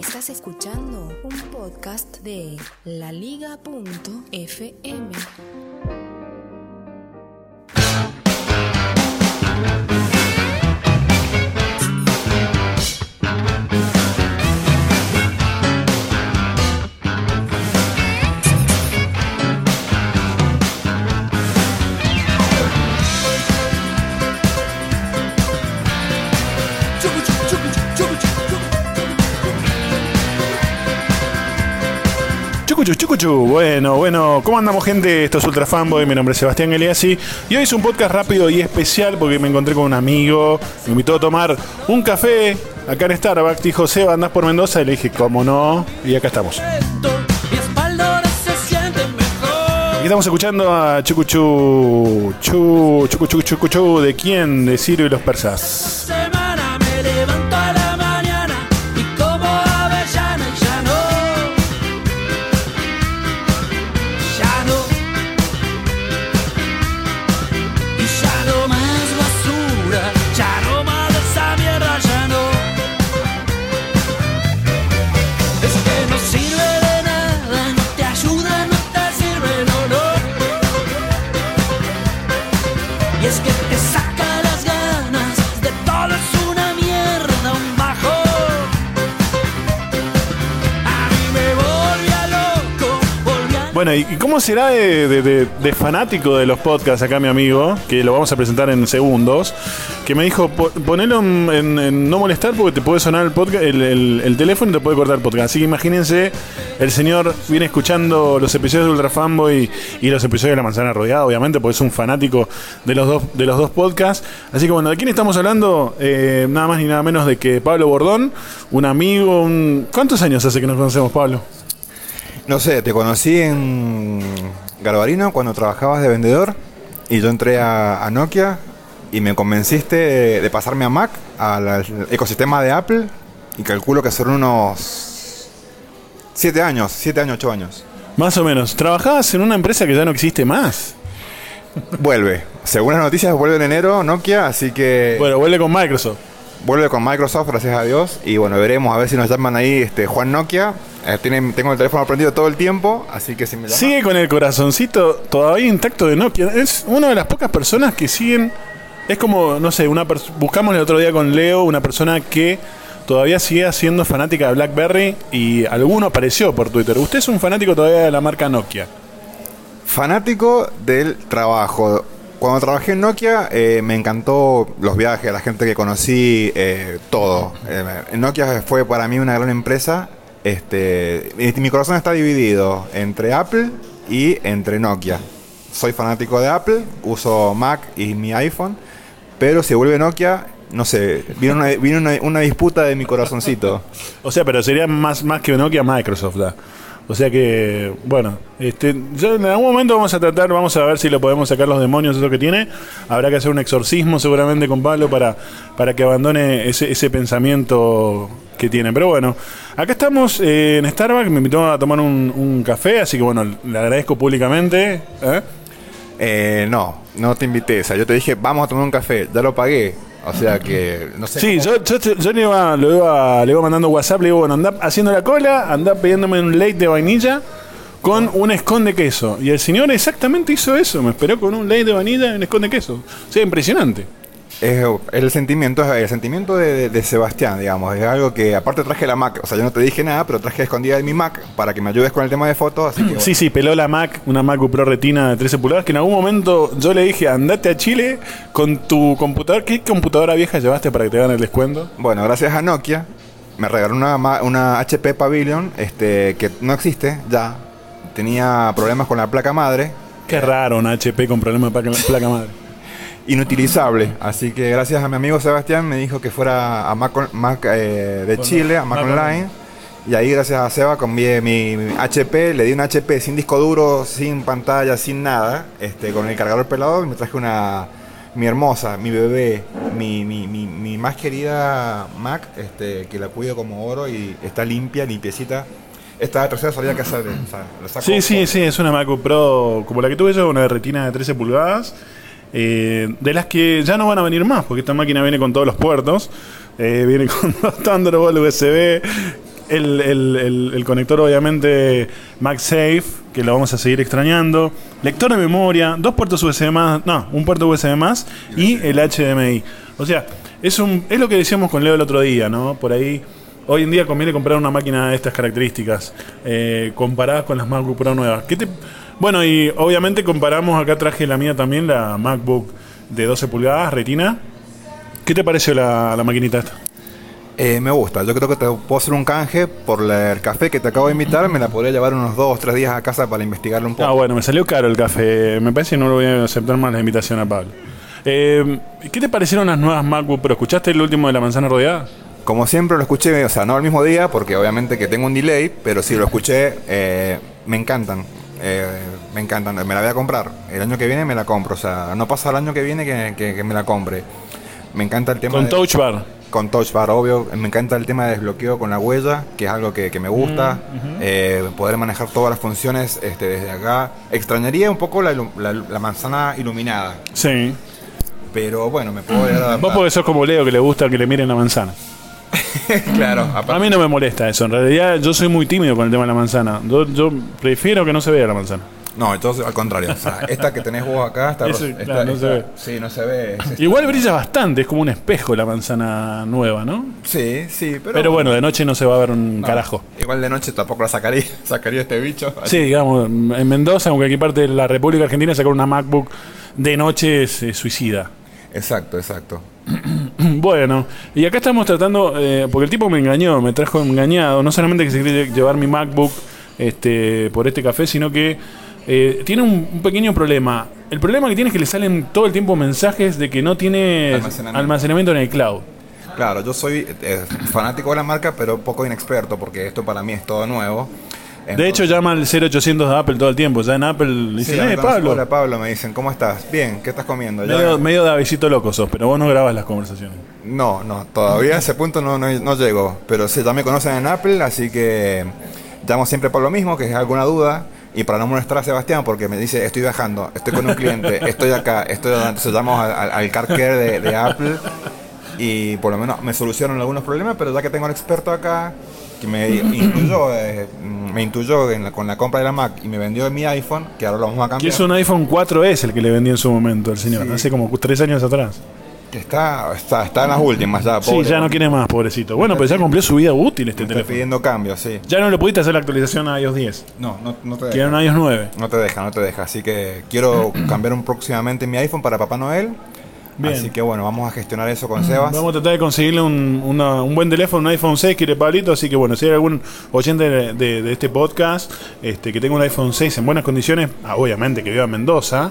Estás escuchando un podcast de laliga.fm. Bueno, bueno, ¿cómo andamos, gente? Esto es Ultra Fanboy. Mi nombre es Sebastián Eliassi. Y hoy es un podcast rápido y especial porque me encontré con un amigo. Me invitó a tomar un café acá en Starbucks. Dijo, Seba, andás por Mendoza. Y le dije, ¿cómo no? Y acá estamos. Aquí estamos escuchando a Chucuchu. Chu, chucuchu, chucuchu. ¿De quién? De Ciro y los persas. Bueno, ¿y y cómo será de, fanático de los podcasts acá mi amigo? Que lo vamos a presentar en segundos. Que me dijo, "Po- ponelo en, no molestar porque te puede sonar el, podcast, el, el- el teléfono y te puede cortar el podcast. Así que imagínense, el señor viene escuchando los episodios de Ultra Fanboy y los episodios de La Manzana Rodeada, obviamente, porque es un fanático de los dos, de los dos podcasts. Así que bueno, ¿de quién estamos hablando? Eh, nada más ni nada menos de que Pablo Bordón, un amigo, un... ¿Cuántos años hace que nos conocemos, Pablo? No sé, te conocí en Garbarino cuando trabajabas de vendedor y yo entré a, a Nokia y me convenciste de, de pasarme a Mac, al, al ecosistema de Apple y calculo que son unos 7 años, 7 años, 8 años. Más o menos. ¿Trabajabas en una empresa que ya no existe más? Vuelve. Según las noticias, vuelve en enero Nokia, así que Bueno, vuelve con Microsoft. Vuelve con Microsoft, gracias a Dios. Y bueno, veremos a ver si nos llaman ahí este Juan Nokia. Eh, tienen- tengo el teléfono prendido todo el tiempo, así que si me llaman... Sigue con el corazoncito todavía intacto de Nokia. Es una de las pocas personas que siguen. Es como, no sé, una buscamos el otro día con Leo una persona que todavía sigue siendo fanática de BlackBerry y alguno apareció por Twitter. Usted es un fanático todavía de la marca Nokia. Fanático del trabajo. Cuando trabajé en Nokia eh, me encantó los viajes, la gente que conocí, eh, todo. Eh, Nokia fue para mí una gran empresa. Este, mi corazón está dividido entre Apple y entre Nokia. Soy fanático de Apple, uso Mac y mi iPhone, pero si vuelve Nokia, no sé, viene una, viene una, una disputa de mi corazoncito. O sea, pero sería más, más que Nokia Microsoft. O sea que, bueno, este, yo en algún momento vamos a tratar, vamos a ver si lo podemos sacar los demonios, eso que tiene. Habrá que hacer un exorcismo seguramente con Pablo para, para que abandone ese, ese pensamiento que tiene. Pero bueno, acá estamos eh, en Starbucks, me invitó a tomar un, un café, así que bueno, le agradezco públicamente. ¿eh? Eh, no, no te invité. O sea, yo te dije, vamos a tomar un café. Ya lo pagué. O sea que, no sé. Sí, cómo- yo, yo, yo le, iba, lo iba, le iba mandando WhatsApp, le digo, bueno, anda haciendo la cola, anda pidiéndome un late de vainilla con un escón de queso. Y el señor exactamente hizo eso, me esperó con un late de vainilla y un escón de queso. O sea, impresionante. Es el sentimiento, el sentimiento de, de- de Sebastián, digamos. Es algo que, aparte traje la Mac. O sea, yo no te dije nada, pero traje escondida de mi Mac para que me ayudes con el tema de fotos. Así que, bueno. Sí, sí, peló la Mac, una MacBook Pro Retina de 13 pulgadas, que en algún momento yo le dije, andate a Chile con tu computador. ¿Qué computadora vieja llevaste para que te hagan el descuento? Bueno, gracias a Nokia, me regaló una, una HP Pavilion este, que no existe ya. Tenía problemas con la placa madre. Qué raro, una HP con problemas de placa madre. Inutilizable. Así que gracias a mi amigo Sebastián me dijo que fuera a Mac, Mac, eh, de Chile, a Mac, Mac Online. Y ahí gracias a Seba cambié mi, mi HP, le di un HP sin disco duro, sin pantalla, sin nada, este, con el cargador pelado y me traje una mi hermosa, mi bebé, mi, mi, mi, más querida Mac, este, que la cuido como oro y está limpia, limpiecita. Esta tercera salida que hacer, o sea, Sí, sí, sí, es una MacBook Pro como la que tuve yo, una retina de 13 pulgadas. Eh, de las que ya no van a venir más, porque esta máquina viene con todos los puertos. eh, viene con dos Thunderbolt USB. el, el- el- el conector obviamente MagSafe, que lo vamos a seguir extrañando. Lector de memoria, dos puertos USB más, no, un puerto USB más y el HDMI. O sea, es, un, es lo que decíamos con Leo el otro día, ¿no? Por ahí, hoy en día conviene comprar una máquina de estas características, eh, comparadas con las MacBook Pro nuevas. ¿Qué te, bueno, y obviamente comparamos, acá traje la mía también, la MacBook de 12 pulgadas, retina. ¿Qué te pareció la, la maquinita esta? Eh, me gusta, yo creo que te puedo hacer un canje por la- el café que te acabo de invitar, me la podría llevar unos dos, tres días a casa para investigarlo un poco. Ah, bueno, me salió caro el café. Me parece que no lo voy a aceptar más la invitación a Pablo. Eh, ¿Qué te parecieron las nuevas MacBook Pro? ¿Escuchaste el último de la manzana rodeada? Como siempre lo escuché, o sea, no al mismo día, porque obviamente que tengo un delay, pero sí lo escuché, eh, me encantan. Eh, me encantan, me la voy a comprar. El año que viene me la compro, o sea, no pasa el año que viene que, que- que me la compre. Me encanta el tema Con de- Touch Bar. Con Touch Bar, obvio. Me encanta el tema de desbloqueo con la huella, que es algo que, que me gusta. Eh, poder manejar todas las funciones este, desde acá. Extrañaría un poco la, la- la manzana iluminada, Sí. pero bueno, me puedo llegar a Vos porque sos como Leo que le gusta que le miren la manzana. claro, aparte- A mí no me molesta eso. En realidad yo soy muy tímido con el tema de la manzana. Yo, yo prefiero que no se vea la manzana. No, entonces al contrario. O sea, esta que tenés vos acá está. Ese, esta- claro, no esta- se ve. Sí, no se ve. es- Igual brilla bastante, es como un espejo la manzana nueva, ¿no? Sí, sí, pero. Pero bueno, de noche no se va a ver un no, carajo. Igual de noche tampoco la sacaría, sacaría este bicho. Sí, digamos, en Mendoza, aunque aquí parte de la República Argentina, sacar una MacBook de noche es suicida. Exacto, exacto. Bueno, y acá estamos tratando, eh, porque el tipo me engañó, me trajo engañado, no solamente que se quiere llevar mi MacBook este, por este café, sino que eh, tiene un, un pequeño problema. El problema que tiene es que le salen todo el tiempo mensajes de que no tiene Almacenamiento. almacenamiento en el cloud. Claro, yo soy eh, fanático de la marca, pero poco inexperto, porque esto para mí es todo nuevo. De hecho, llama al 0800 de Apple todo el tiempo. Ya en Apple le Sí, dicen, me eh. Pablo. Hola Pablo, me dicen, ¿cómo estás? Bien, ¿qué estás comiendo? Ya- Medio, medio de avisito loco sos, pero vos no grabas las conversaciones. No, no, todavía a ese punto no, no, no llego. Pero sí, ya me conocen en Apple, así que llamo siempre por lo mismo, que es alguna duda. Y para no molestar a Sebastián, porque me dice, estoy viajando, estoy con un cliente, estoy acá, estoy. Entonces llamo al, al, al car care de, de Apple y por lo menos me solucionan algunos problemas, pero ya que tengo al experto acá, que me intuyó, eh, me intuyó en la- con la compra de la Mac y me vendió mi iPhone, que ahora lo vamos a Que cambiar. es un iPhone 4S el que le vendí en su momento al señor, Sí. hace como tres años atrás. Que está, está, está en las últimas ya, Sí, ya no quiere más, pobrecito. Bueno, pues ya cumplió su vida útil este Me teléfono. pidiendo cambios, sí. Ya no le pudiste hacer la actualización a iOS 10. No, no, no te deja. un iOS 9. No te deja, no te deja. Así que quiero cambiar un próximamente mi iPhone para Papá Noel. Bien. Así que bueno, vamos a gestionar eso con Sebas. Vamos a tratar de conseguirle un, una- un buen teléfono, un iPhone 6, quiere Pablito. Así que bueno, si hay algún oyente de, de- de este podcast este, que tenga un iPhone 6 en buenas condiciones, ah, obviamente que viva en Mendoza,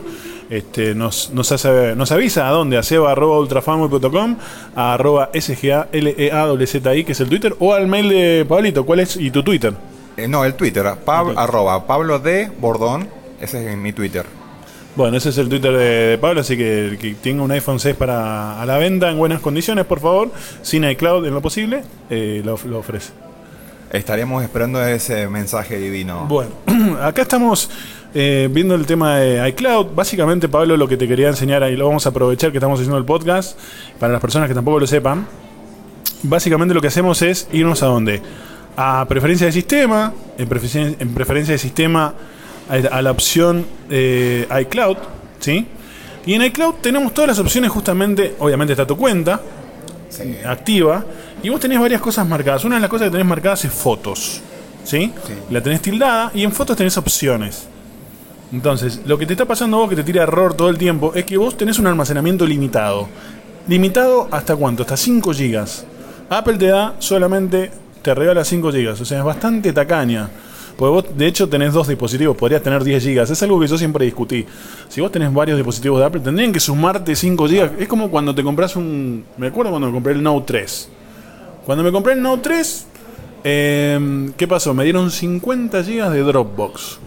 este, nos, nos, hace- nos avisa a dónde, a seba.ultrafanboy.com, a arroba E SGALEAWZI, que es el Twitter, o al mail de Pablito. ¿Cuál es? ¿Y tu Twitter? Eh, no, el Twitter, Pab- Ok. arroba Pablo D. Bordón. Ese es mi Twitter. Bueno, ese es el Twitter de, de Pablo, así que el que tenga un iPhone 6 para a la venta en buenas condiciones, por favor, sin iCloud en lo posible, eh, lo, lo ofrece. Estaremos esperando ese mensaje divino. Bueno, acá estamos eh, viendo el tema de iCloud. Básicamente, Pablo, lo que te quería enseñar ahí, lo vamos a aprovechar que estamos haciendo el podcast, para las personas que tampoco lo sepan. Básicamente lo que hacemos es irnos a dónde? A preferencia de sistema, en preferencia de sistema a, la opción eh, iCloud, ¿sí? Y en iCloud tenemos todas las opciones justamente, obviamente está tu cuenta, activa y vos tenés varias cosas marcadas. Una de las cosas que tenés marcadas es fotos. ¿Sí? Sí. La tenés tildada y en fotos tenés opciones. Entonces, lo que te está pasando a vos que te tira error todo el tiempo es que vos tenés un almacenamiento limitado. ¿Limitado hasta cuánto? Hasta 5 GB. Apple te da solamente, te regala 5 GB. O sea, es bastante tacaña. Porque vos, de hecho, tenés dos dispositivos, podrías tener 10 GB. Es algo que yo siempre discutí. Si vos tenés varios dispositivos de Apple, tendrían que sumarte 5 GB. Es como cuando te compras un. Me acuerdo cuando me compré el Note 3. Cuando me compré el Note 3, eh, ¿qué pasó? Me dieron 50 GB de Dropbox.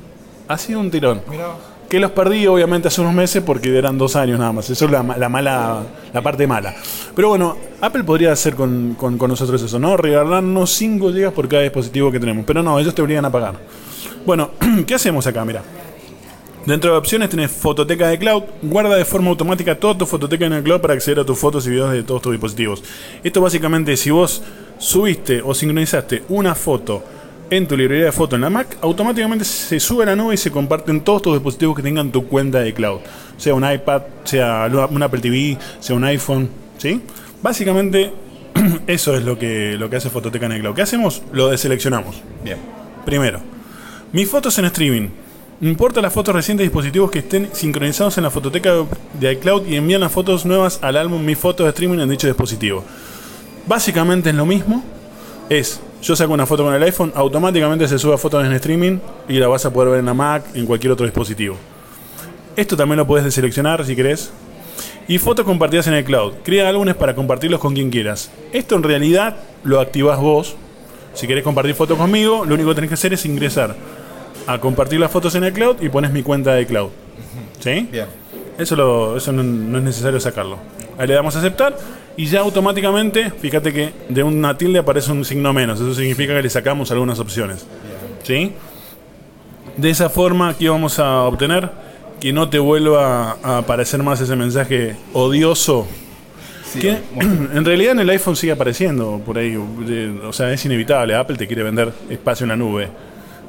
Ha sido un tirón. Mira, Que los perdí obviamente hace unos meses porque eran dos años nada más. Eso es la, ma- la mala, la parte mala. Pero bueno, Apple podría hacer con, con- con nosotros eso, ¿no? Regalarnos 5 GB por cada dispositivo que tenemos. Pero no, ellos te obligan a pagar. Bueno, ¿qué hacemos acá? Mira. Dentro de opciones tenés fototeca de cloud, guarda de forma automática toda tu fototeca en el cloud para acceder a tus fotos y videos de todos tus dispositivos. Esto básicamente, si vos subiste o sincronizaste una foto en tu librería de fotos en la Mac, automáticamente se sube a la nube y se comparten todos tus dispositivos que tengan tu cuenta de cloud. Sea un iPad, sea un Apple TV, sea un iPhone, ¿sí? Básicamente eso es lo que, lo que hace Fototeca en el cloud. ¿Qué hacemos? Lo deseleccionamos. Bien. Primero, mis fotos en streaming. Importa las fotos recientes de dispositivos que estén sincronizados en la fototeca de iCloud y envían las fotos nuevas al álbum Mis fotos de streaming en dicho dispositivo. Básicamente es lo mismo. Es, yo saco una foto con el iPhone, automáticamente se sube a fotos en streaming y la vas a poder ver en la Mac, en cualquier otro dispositivo. Esto también lo puedes deseleccionar si querés. Y fotos compartidas en el cloud. Crea álbumes para compartirlos con quien quieras. Esto en realidad lo activas vos. Si querés compartir fotos conmigo, lo único que tenés que hacer es ingresar a compartir las fotos en el cloud y pones mi cuenta de cloud. ¿Sí? Bien. Eso, lo, eso no, no es necesario sacarlo. Ahí le damos a aceptar y ya automáticamente, fíjate que de una tilde aparece un signo menos. Eso significa que le sacamos algunas opciones. ¿Sí? De esa forma, aquí vamos a obtener que no te vuelva a aparecer más ese mensaje odioso. que en realidad en el iPhone sigue apareciendo por ahí. O sea, es inevitable. Apple te quiere vender espacio en la nube.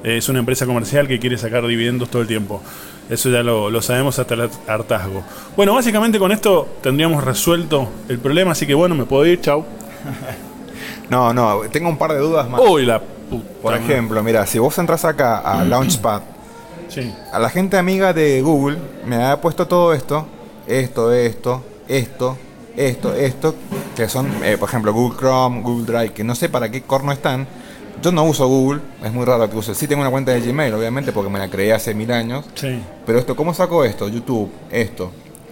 Es una empresa comercial que quiere sacar dividendos todo el tiempo. Eso ya lo, lo sabemos hasta el hartazgo. Bueno, básicamente con esto tendríamos resuelto el problema, así que bueno, me puedo ir, chau. No, no, tengo un par de dudas más. Uy, la puta. Por ejemplo, mira, si vos entras acá a Launchpad, Sí. a la gente amiga de Google me ha puesto todo esto, esto, esto, esto, esto, esto, que son, eh, por ejemplo, Google Chrome, Google Drive, que no sé para qué corno están. Yo no uso Google, es muy raro que use. Sí tengo una cuenta de Gmail, obviamente, porque me la creé hace mil años. Sí. Pero esto, ¿cómo saco esto? YouTube, esto.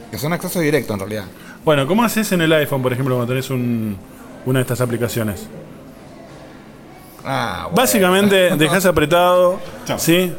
Que son acceso directo en realidad. Bueno, ¿cómo haces en el iPhone, por ejemplo, cuando tenés un, una de estas aplicaciones? Ah, bueno. Básicamente dejas apretado, ¿sí?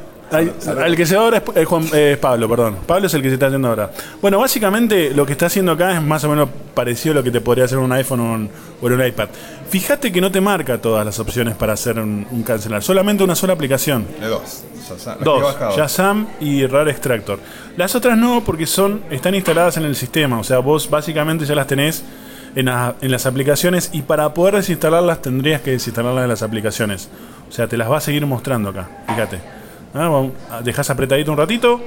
El que se va ahora es, es Juan- es Pablo, perdón. Pablo es el que se está haciendo ahora. Bueno, básicamente lo que está haciendo acá es más o menos parecido a lo que te podría hacer un iPhone o un, o un iPad. Fíjate que no te marca todas las opciones para hacer un, un cancelar, solamente una sola aplicación. De dos. Shazam y RAR Extractor. Las otras no, porque son están instaladas en el sistema. O sea, vos básicamente ya las tenés en, en las aplicaciones y para poder desinstalarlas tendrías que desinstalarlas de las aplicaciones. O sea, te las va a seguir mostrando acá. Fíjate. Vamos, ah, Dejás apretadito un ratito.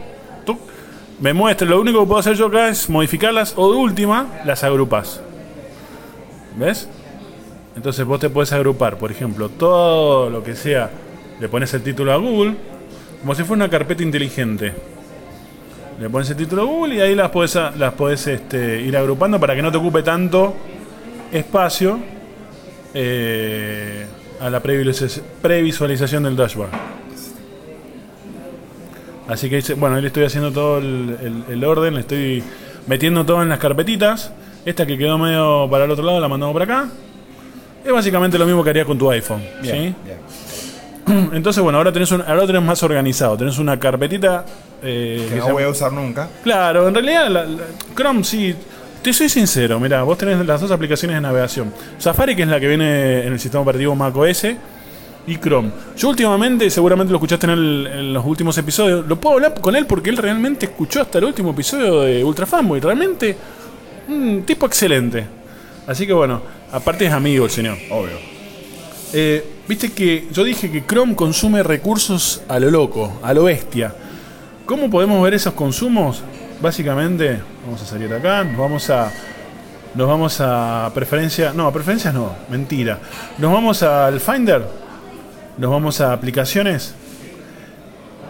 Me muestra. Lo único que puedo hacer yo acá es modificarlas o de última las agrupas. ¿Ves? Entonces vos te puedes agrupar, por ejemplo, todo lo que sea. Le pones el título a Google, como si fuera una carpeta inteligente. Le pones el título a Google y ahí las a- las podés este, ir agrupando para que no te ocupe tanto espacio eh, a la previsualiz- previsualización del dashboard. Así que, bueno, ahí le estoy haciendo todo el, el- el orden, le estoy metiendo todo en las carpetitas. Esta que quedó medio para el otro lado la mandamos para acá. Es básicamente lo mismo que haría con tu iPhone. ¿sí? Bien. Entonces, bueno, ahora tenés, un, ahora lo tenés más organizado. Tenés una carpetita. eh, Que que no voy a usar nunca. Claro, en realidad la- la- Chrome sí. Te soy sincero, mira, vos tenés las dos aplicaciones de navegación. Safari, que es la que viene en el sistema operativo macOS, y Chrome. Yo últimamente, seguramente lo escuchaste en, los últimos episodios, lo puedo hablar con él porque él realmente escuchó hasta el último episodio de Ultra Fanboy. Realmente, un tipo excelente. Así que bueno, aparte es amigo el señor. Obvio. Eh, Viste que yo dije que Chrome consume recursos a lo loco, a lo bestia. ¿Cómo podemos ver esos consumos? Básicamente, vamos a salir de acá, nos vamos a. Nos vamos a preferencia. No, a preferencias no, mentira. Nos vamos al Finder. Nos vamos a aplicaciones.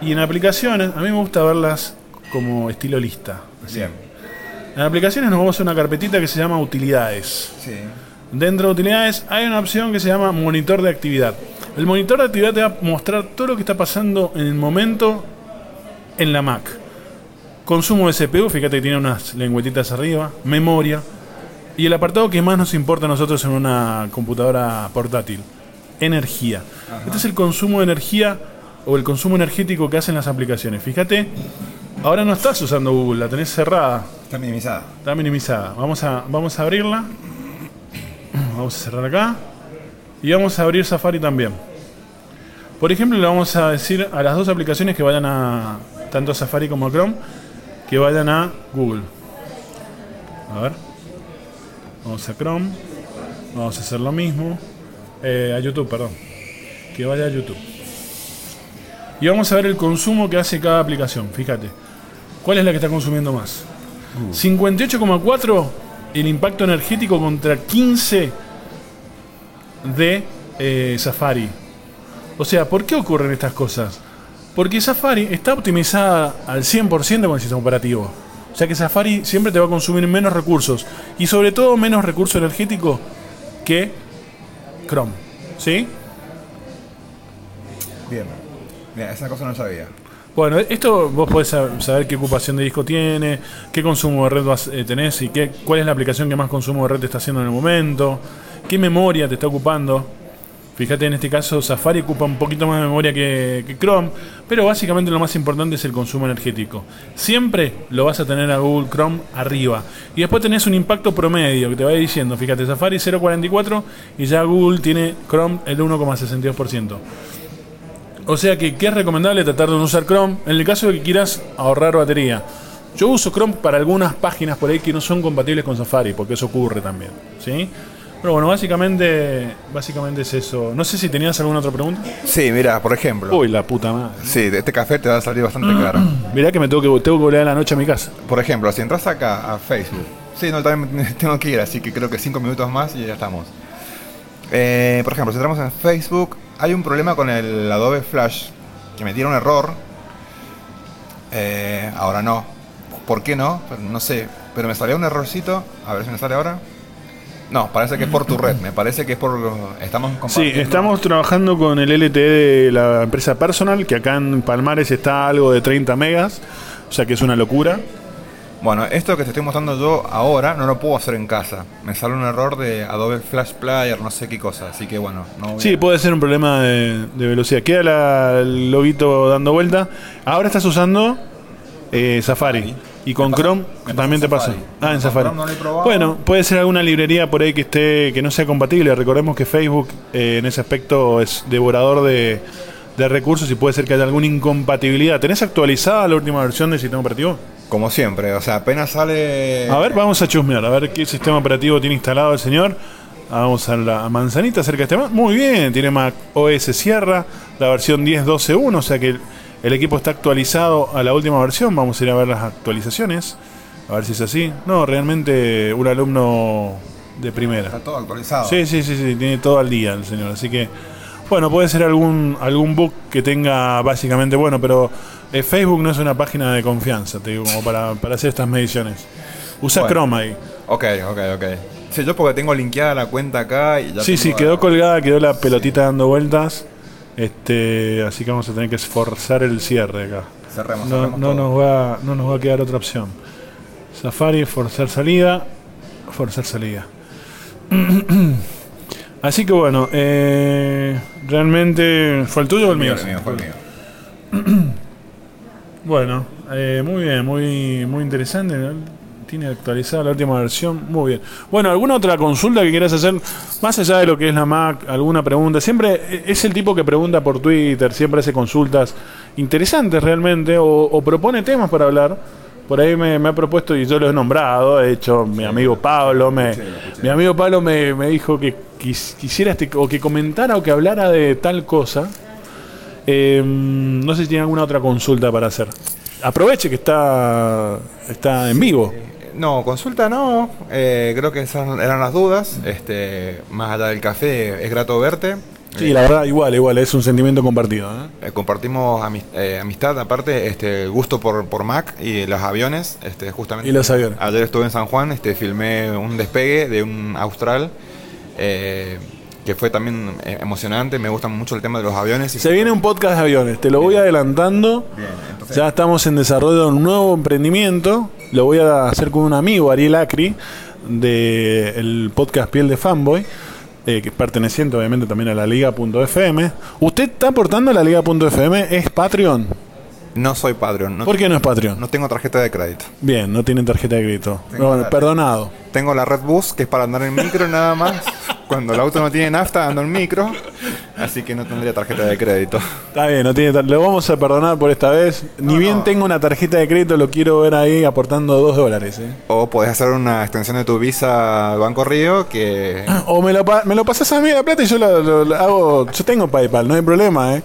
Y en aplicaciones, a mí me gusta verlas como estilo lista. así. En aplicaciones nos vamos a una carpetita que se llama utilidades. Sí. Dentro de utilidades hay una opción que se llama monitor de actividad. El monitor de actividad te va a mostrar todo lo que está pasando en el momento en la Mac. Consumo de CPU, fíjate que tiene unas lengüetitas arriba, memoria. Y el apartado que más nos importa a nosotros en una computadora portátil, energía. Este es el consumo de energía o el consumo energético que hacen las aplicaciones. Fíjate, ahora no estás usando Google, la tenés cerrada. Está minimizada. Está minimizada. Vamos a, vamos a abrirla. Vamos a cerrar acá. Y vamos a abrir Safari también. Por ejemplo, le vamos a decir a las dos aplicaciones que vayan a, tanto a Safari como a Chrome, que vayan a Google. A ver. Vamos a Chrome. Vamos a hacer lo mismo. Eh, a YouTube, perdón. Que vaya a YouTube. Y vamos a ver el consumo que hace cada aplicación. Fíjate. ¿Cuál es la que está consumiendo más? 58,4 el impacto energético contra 15 de eh, Safari. O sea, ¿por qué ocurren estas cosas? Porque Safari está optimizada al 100% con el sistema operativo. O sea que Safari siempre te va a consumir menos recursos. Y sobre todo menos recurso energético que Chrome. ¿Sí? Bien. Mira, esa cosa no sabía. Bueno, esto vos podés sab- saber qué ocupación de disco tiene, qué consumo de red vas- eh, tenés y qué, cuál es la aplicación que más consumo de red te está haciendo en el momento, qué memoria te está ocupando. Fíjate, en este caso Safari ocupa un poquito más de memoria que, Chrome, pero básicamente lo más importante es el consumo energético. Siempre lo vas a tener a Google Chrome arriba. Y después tenés un impacto promedio que te va diciendo, fíjate, Safari 0.44 y ya Google tiene Chrome el 1,62%. O sea que, ¿qué es recomendable tratar de no usar Chrome en el caso de que quieras ahorrar batería? Yo uso Chrome para algunas páginas por ahí que no son compatibles con Safari, porque eso ocurre también, ¿sí? Pero bueno, básicamente, básicamente es eso. No sé si tenías alguna otra pregunta. Sí, mira, por ejemplo. Uy, la puta madre. Sí, este café te va a salir bastante caro. Mirá que me tengo que, tengo que volver a la noche a mi casa. Por ejemplo, si entras acá a Facebook. Sí, no, también tengo que ir, así que creo que cinco minutos más y ya estamos. Eh, por ejemplo, si entramos en Facebook, hay un problema con el Adobe Flash que me tiene un error. Eh, ahora no. ¿Por qué no? No sé. Pero me salió un errorcito. A ver si me sale ahora. No, parece que es por tu red. Me parece que es por. Estamos Sí, estamos trabajando con el LTE de la empresa Personal, que acá en Palmares está algo de 30 megas, o sea que es una locura. Bueno, esto que te estoy mostrando yo ahora no lo puedo hacer en casa. Me sale un error de Adobe Flash Player, no sé qué cosa. Así que bueno, no voy Sí, a- puede ser un problema de, de velocidad. Queda la- el loguito dando vuelta. Ahora estás usando eh, Safari. Y con Chrome me también te pasa. Ah, en Safari. No. Bueno, puede ser alguna librería por ahí que esté que no sea compatible. Recordemos que Facebook eh, en ese aspecto es devorador de, de recursos y puede ser que haya alguna incompatibilidad. ¿Tenés actualizada la última versión del sistema operativo? Como siempre, o sea, apenas sale. A ver, vamos a chusmear, a ver qué sistema operativo tiene instalado el señor. Vamos a la manzanita cerca de este Mac. Muy bien, tiene Mac OS Sierra, la versión 10.12.1, o sea que el, equipo está actualizado a la última versión. Vamos a ir a ver las actualizaciones, a ver si es así. No, realmente un alumno de primera. Está todo actualizado. Sí, sí, sí, sí, tiene todo al día el señor. Así que, bueno, puede ser algún algún bug que tenga básicamente, bueno, pero eh, Facebook no es una página de confianza, te digo, como para, para hacer estas mediciones. Usa Bueno. Chrome ahí. Ok, ok, ok. Sí, yo porque tengo linkeada la cuenta acá y ya. Sí, sí, quedó colgada, quedó la pelotita dando vueltas. Este, así que vamos a tener que esforzar el cierre acá. Cerremos, No, cerremos no nos va, no nos va a quedar otra opción. Safari, forzar salida, forzar salida. Así que bueno, eh, realmente fue el tuyo o el mío. El mío, fue el mío. Bueno, eh, muy bien, muy, muy interesante. Tiene actualizada la última versión. Muy bien. Bueno, ¿alguna otra consulta que quieras hacer? Más allá de lo que es la Mac, alguna pregunta. Siempre eh, es el tipo que pregunta por Twitter, siempre hace consultas interesantes realmente, o, o propone temas para hablar. Por ahí me, me ha propuesto y yo lo he nombrado. De hecho, mi amigo Pablo me, mi amigo Pablo me, me dijo que quis- quisiera este- o que comentara o que hablara de tal cosa. Eh, no sé si tiene alguna otra consulta para hacer. Aproveche que está, está en vivo. No, consulta no. Eh, creo que esas eran las dudas. Este, más allá del café, es grato verte. Sí, la verdad, igual, igual, es un sentimiento compartido. ¿eh? Eh, compartimos amis- eh, amistad, aparte, este, gusto por, por Mac y los aviones. Este, justamente. Y los aviones. Ayer estuve en San Juan, este, filmé un despegue de un Austral. Que fue también eh, emocionante. Me gusta mucho el tema de los aviones. y- Se viene un podcast de aviones, te lo voy adelantando. Bien, entonces- Ya estamos en desarrollo de un nuevo emprendimiento. Lo voy a hacer con un amigo, Ariel Acri, del podcast Piel de Fanboy, eh, que perteneciente obviamente también a la Liga.fm. ¿Usted está aportando a la Liga.fm? ¿Es Patreon? No soy Patreon. No, ¿Por qué no es Patreon? no tengo tarjeta de crédito. Bien, no tiene tarjeta de crédito. Tengo la- perdonado. Tengo la Red Bus, que es para andar en micro nada más. cuando el auto no tiene nafta ando en micro, así que no tendría tarjeta de crédito. Está bien, no tiene lo vamos a perdonar por esta vez. Ni bien tengo una tarjeta de crédito, lo quiero ver ahí aportando dos dólares. ¿eh? O podés hacer una extensión de tu visa al Banco Río que... O me lo, pa me lo pasas a mí la plata y yo lo, lo hago... Yo tengo PayPal, no hay problema, ¿eh?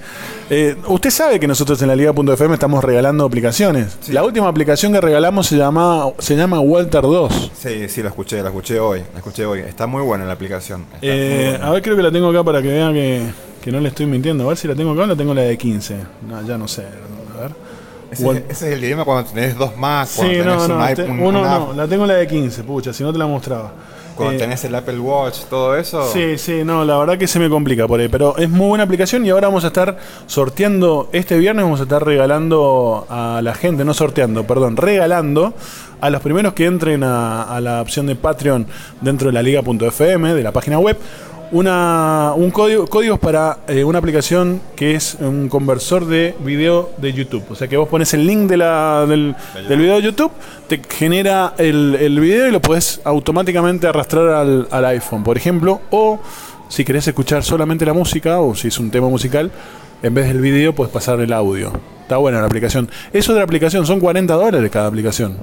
Eh, usted sabe que nosotros en la Liga.fm estamos regalando aplicaciones. La última aplicación que regalamos se llama, se llama Walter 2. Sí, sí, la escuché, la escuché hoy. La escuché hoy. Está muy buena la aplicación. Eh. A ver, creo que la tengo acá para que vean que, que, no le estoy mintiendo. A ver si la tengo acá o la tengo la de 15. No, ya no sé. A ver. Ese, es el dilema cuando tenés dos más. Cuando tenés no, no, un, te, un, uno, no. La tengo la de 15, pucha, si no te la mostraba. Eh, tenés el Apple Watch, todo eso. Sí, sí, no, la verdad que se me complica por ahí. Pero es muy buena aplicación y ahora vamos a estar sorteando, este viernes vamos a estar regalando a la gente, no sorteando, perdón, regalando a los primeros que entren a, a la opción de Patreon dentro de la liga.fm, de la página web, una, un código, códigos para eh, una aplicación que es un conversor de video de YouTube. O sea que vos pones el link de la, del, del, video de YouTube, te genera el, el video y lo podés automáticamente arrastrar al, al, iPhone, por ejemplo. O si querés escuchar solamente la música o si es un tema musical, en vez del video puedes pasar el audio. Está buena la aplicación. Es otra aplicación, son 40 dólares cada aplicación.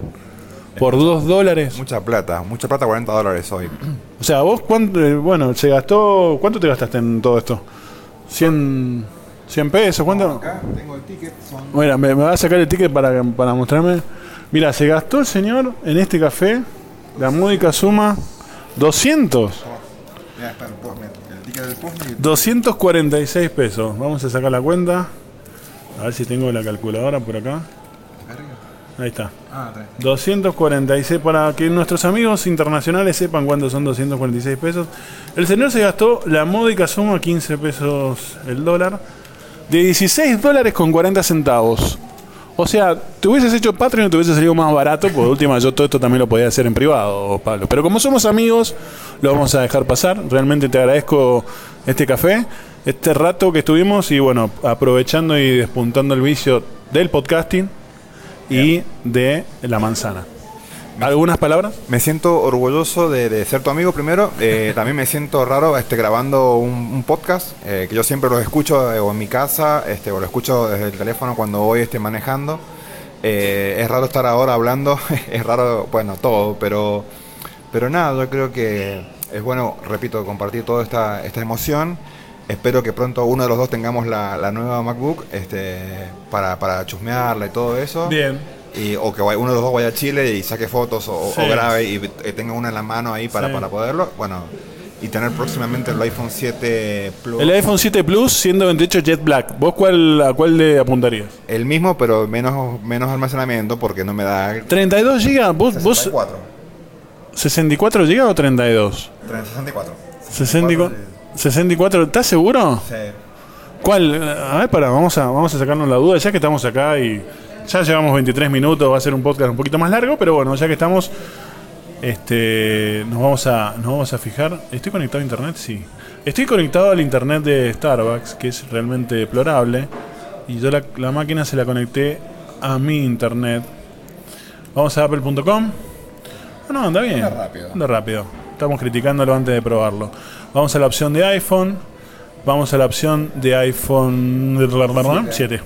Por dos dólares. Mucha plata, mucha plata, 40 dólares hoy. O sea, vos, cuánto, eh, bueno, se gastó. ¿Cuánto te gastaste en todo esto? 100, 100 pesos, ¿cuánto? No, acá tengo el ticket. Mira, me, me, va a sacar el ticket para, para mostrarme. Mira, se gastó el señor en este café, la módica suma 200. Mira, está el postman, el ticket del 246 pesos. Vamos a sacar la cuenta. A ver si tengo la calculadora por acá. Ahí está. Ah, 246 para que nuestros amigos internacionales sepan cuánto son 246 pesos. El señor se gastó la módica suma 15 pesos el dólar de 16 dólares con 40 centavos. O sea, te hubieses hecho Patreon, y te hubiese salido más barato. Por última, yo todo esto también lo podía hacer en privado, Pablo. Pero como somos amigos, lo vamos a dejar pasar. Realmente te agradezco este café, este rato que estuvimos y bueno, aprovechando y despuntando el vicio del podcasting y de la manzana. ¿Algunas palabras? Me siento orgulloso de, de ser tu amigo primero. Eh, también me siento raro este, grabando un, un podcast, eh, que yo siempre los escucho eh, o en mi casa, este, o lo escucho desde el teléfono cuando voy este, manejando. Eh, es raro estar ahora hablando, es raro, bueno, todo, pero, pero nada, yo creo que es bueno, repito, compartir toda esta, esta emoción. Espero que pronto uno de los dos tengamos la, la nueva MacBook este, para, para chusmearla y todo eso. Bien. Y, o que uno de los dos vaya a Chile y saque fotos o, grabe y, tenga una en la mano ahí para, para poderlo. Bueno, y tener próximamente el iPhone 7 Plus. El iPhone 7 Plus 128 Jet Black. ¿Vos cuál, a cuál le apuntarías? El mismo, pero menos, menos almacenamiento porque no me da... 32 GB. ¿Vos, 64. ¿Vos 64 GB o 32? 64. 64. 64 64, ¿estás seguro? Sí. ¿Cuál? A ver, para, vamos a, vamos a sacarnos la duda, ya que estamos acá y ya llevamos 23 minutos, va a ser un podcast un poquito más largo, pero bueno, ya que estamos, este, nos vamos a, nos vamos a fijar. ¿Estoy conectado a internet? Sí. Estoy conectado al internet de Starbucks, que es realmente deplorable. Y yo la, máquina se la conecté a mi internet. Vamos a apple.com. No, ah, no, anda bien. Anda rápido. Anda rápido. Estamos criticándolo antes de probarlo. Vamos a la opción de iPhone. Vamos a la opción de iPhone 7.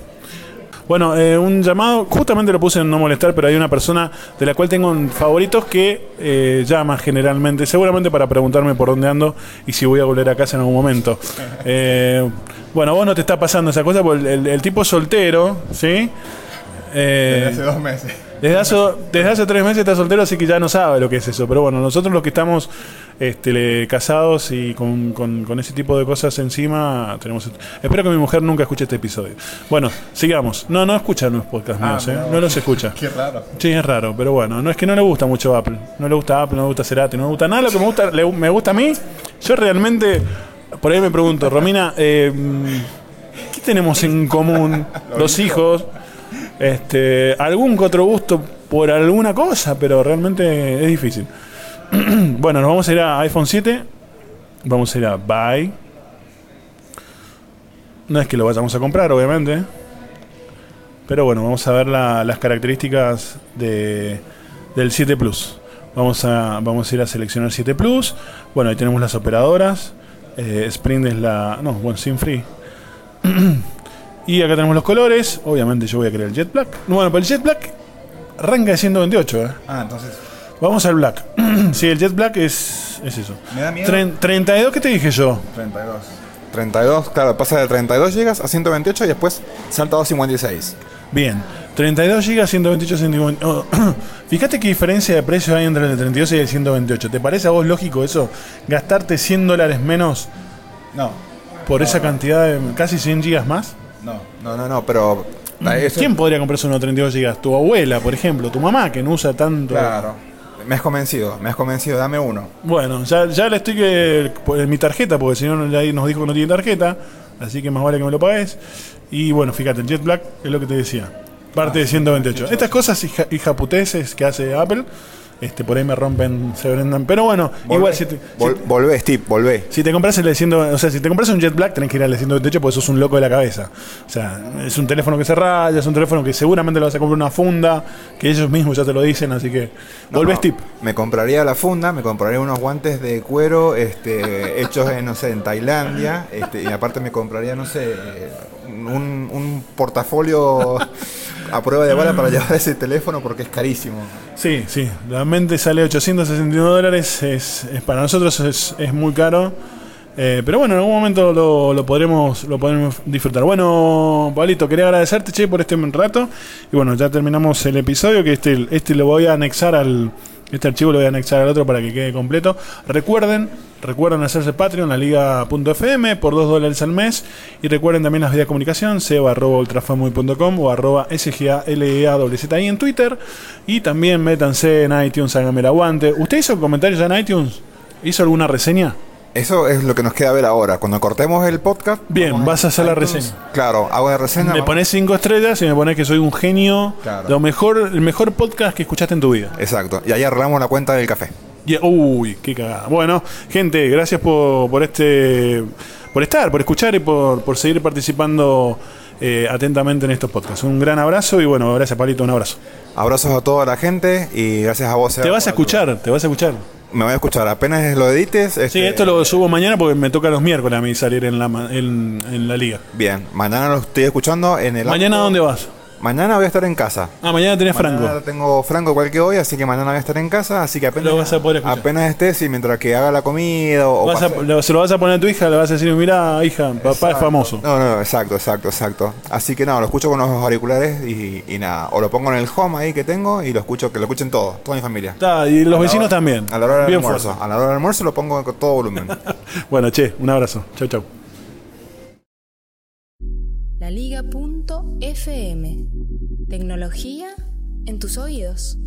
Bueno, eh, un llamado, justamente lo puse en no molestar, pero hay una persona de la cual tengo favoritos que eh, llama generalmente, seguramente para preguntarme por dónde ando y si voy a volver a casa en algún momento. Eh, bueno, vos no te está pasando esa cosa, porque el, el, el tipo soltero, ¿sí? Eh, desde hace dos meses. Desde hace, desde hace, tres meses está soltero, así que ya no sabe lo que es eso. Pero bueno, nosotros los que estamos este, casados y con, con, ese tipo de cosas encima, tenemos. Espero que mi mujer nunca escuche este episodio. Bueno, sigamos. No, no escucha los podcasts ah, míos, ¿eh? No los escucha. Qué raro. Sí, es raro, pero bueno, no es que no le gusta mucho Apple. No le gusta Apple, no le gusta Cerati, no le gusta nada. Lo que me gusta, le, me gusta a mí, yo realmente. Por ahí me pregunto, Romina, eh, ¿qué tenemos en común los hijos? Este, algún otro gusto por alguna cosa, pero realmente es difícil. bueno, nos vamos a ir a iPhone 7. Vamos a ir a Buy. No es que lo vayamos a comprar, obviamente. Pero bueno, vamos a ver las características de, del 7 Plus. Vamos a, vamos a ir a seleccionar 7 Plus. Bueno, ahí tenemos las operadoras. Eh, Sprint es la. No, bueno, SIM Free. y acá tenemos los colores. Obviamente yo voy a querer el Jet Black. Bueno, pero el Jet Black arranca de 128, ¿eh? Ah, entonces. Vamos al Black. sí, el Jet Black es, es eso. Me da miedo. Tren- 32, ¿qué te dije yo? 32. 32, claro, pasa de 32 GB a 128 y después salta a 256. Bien. 32 GB, 128, 128. Oh, Fíjate qué diferencia de precio hay entre el 32 y el 128. ¿Te parece a vos lógico eso? Gastarte 100 dólares menos No, por esa cantidad de casi 100 gigas más? No, no, no, no, pero. eso- ¿Quién podría comprarse unos 32 gigas? Tu abuela, por ejemplo, tu mamá, que no usa tanto. Claro. Me has convencido, me has convencido, dame uno. Bueno, ya, ya le estoy que. por mi tarjeta, porque si no, nos dijo que no tiene tarjeta. Así que más vale que me lo pagues. Y bueno, fíjate, el Jet Black es lo que te decía. Parte de 128. Estas cosas hija, hijaputeces que hace Apple, este, por ahí me rompen, se vendan. Pero bueno, Volvé, igual si te, vol- si- volvé, Steve, volvé. si te compras el 100, o sea, si te compras un Jet Black, tenés que ir al de 128 porque sos un loco de la cabeza. O sea, es un teléfono que se raya, es un teléfono que seguramente le vas a comprar una funda, que ellos mismos ya te lo dicen, así que No, volvés no, tip. Me compraría la funda, me compraría unos guantes de cuero este, hechos en, no sé, en Tailandia. Este, y aparte me compraría, no sé, un, un portafolio a prueba de bala para llevar ese teléfono porque es carísimo. Sí, sí, realmente sale 861 dólares, es, para nosotros es, muy caro. Eh, pero bueno, en algún momento lo, lo podremos lo podremos disfrutar. Bueno, Pablito, quería agradecerte, che, por este rato. Y bueno, ya terminamos el episodio, que este, este lo voy a anexar al... Este archivo lo voy a anexar al otro para que quede completo. Recuerden, recuerden hacerse Patreon, la liga.fm, por 2 dólares al mes. Y recuerden también las vías de comunicación, seba.ultrafanboy.com o arroba sgalea en Twitter. Y también métanse en iTunes, háganme el aguante. ¿Usted hizo comentarios en iTunes? ¿Hizo alguna reseña? Eso es lo que nos queda ver ahora. Cuando cortemos el podcast. Bien, vas a hacer la iTunes. reseña. Claro, hago la reseña. Me pones 5 estrellas y me pones que soy un genio. Claro. Lo mejor, el mejor podcast que escuchaste en tu vida. Exacto. Y ahí arreglamos la cuenta del café. Uy, qué cagada. Bueno, gente, gracias por, por este por estar, por escuchar y por, por seguir participando eh, atentamente en estos podcasts. Un gran abrazo y bueno, gracias Palito, un abrazo. Abrazos a toda la gente y gracias a vos. Te vas a escuchar, te vas a escuchar. Me voy a escuchar. Apenas lo edites. Sí, este, esto lo subo mañana porque me toca los miércoles a mí salir en la, en la liga. Bien, mañana lo estoy escuchando en el. ¿Mañana auto. dónde vas? Mañana voy a estar en casa. Ah, mañana tenés Franco. Tengo Franco igual que hoy, así que mañana voy a estar en casa, así que apenas, Lo vas a poder escuchar. apenas estés y mientras que haga la comida o Vas a- pase- lo- se lo vas a poner a tu hija, le vas a decir, mira, hija, papá es famoso. No, no, exacto, exacto, exacto. Así que nada, lo escucho con los auriculares y, y nada. O lo pongo en el home ahí que tengo y lo escucho, que lo escuchen todos, toda mi familia. Está, y los vecinos hora- también. A la hora del Bien almuerzo. fuerte. A la hora del almuerzo lo pongo con todo volumen. Bueno, che, un abrazo. Chau, chau. Laliga.fm. Tecnología en tus oídos.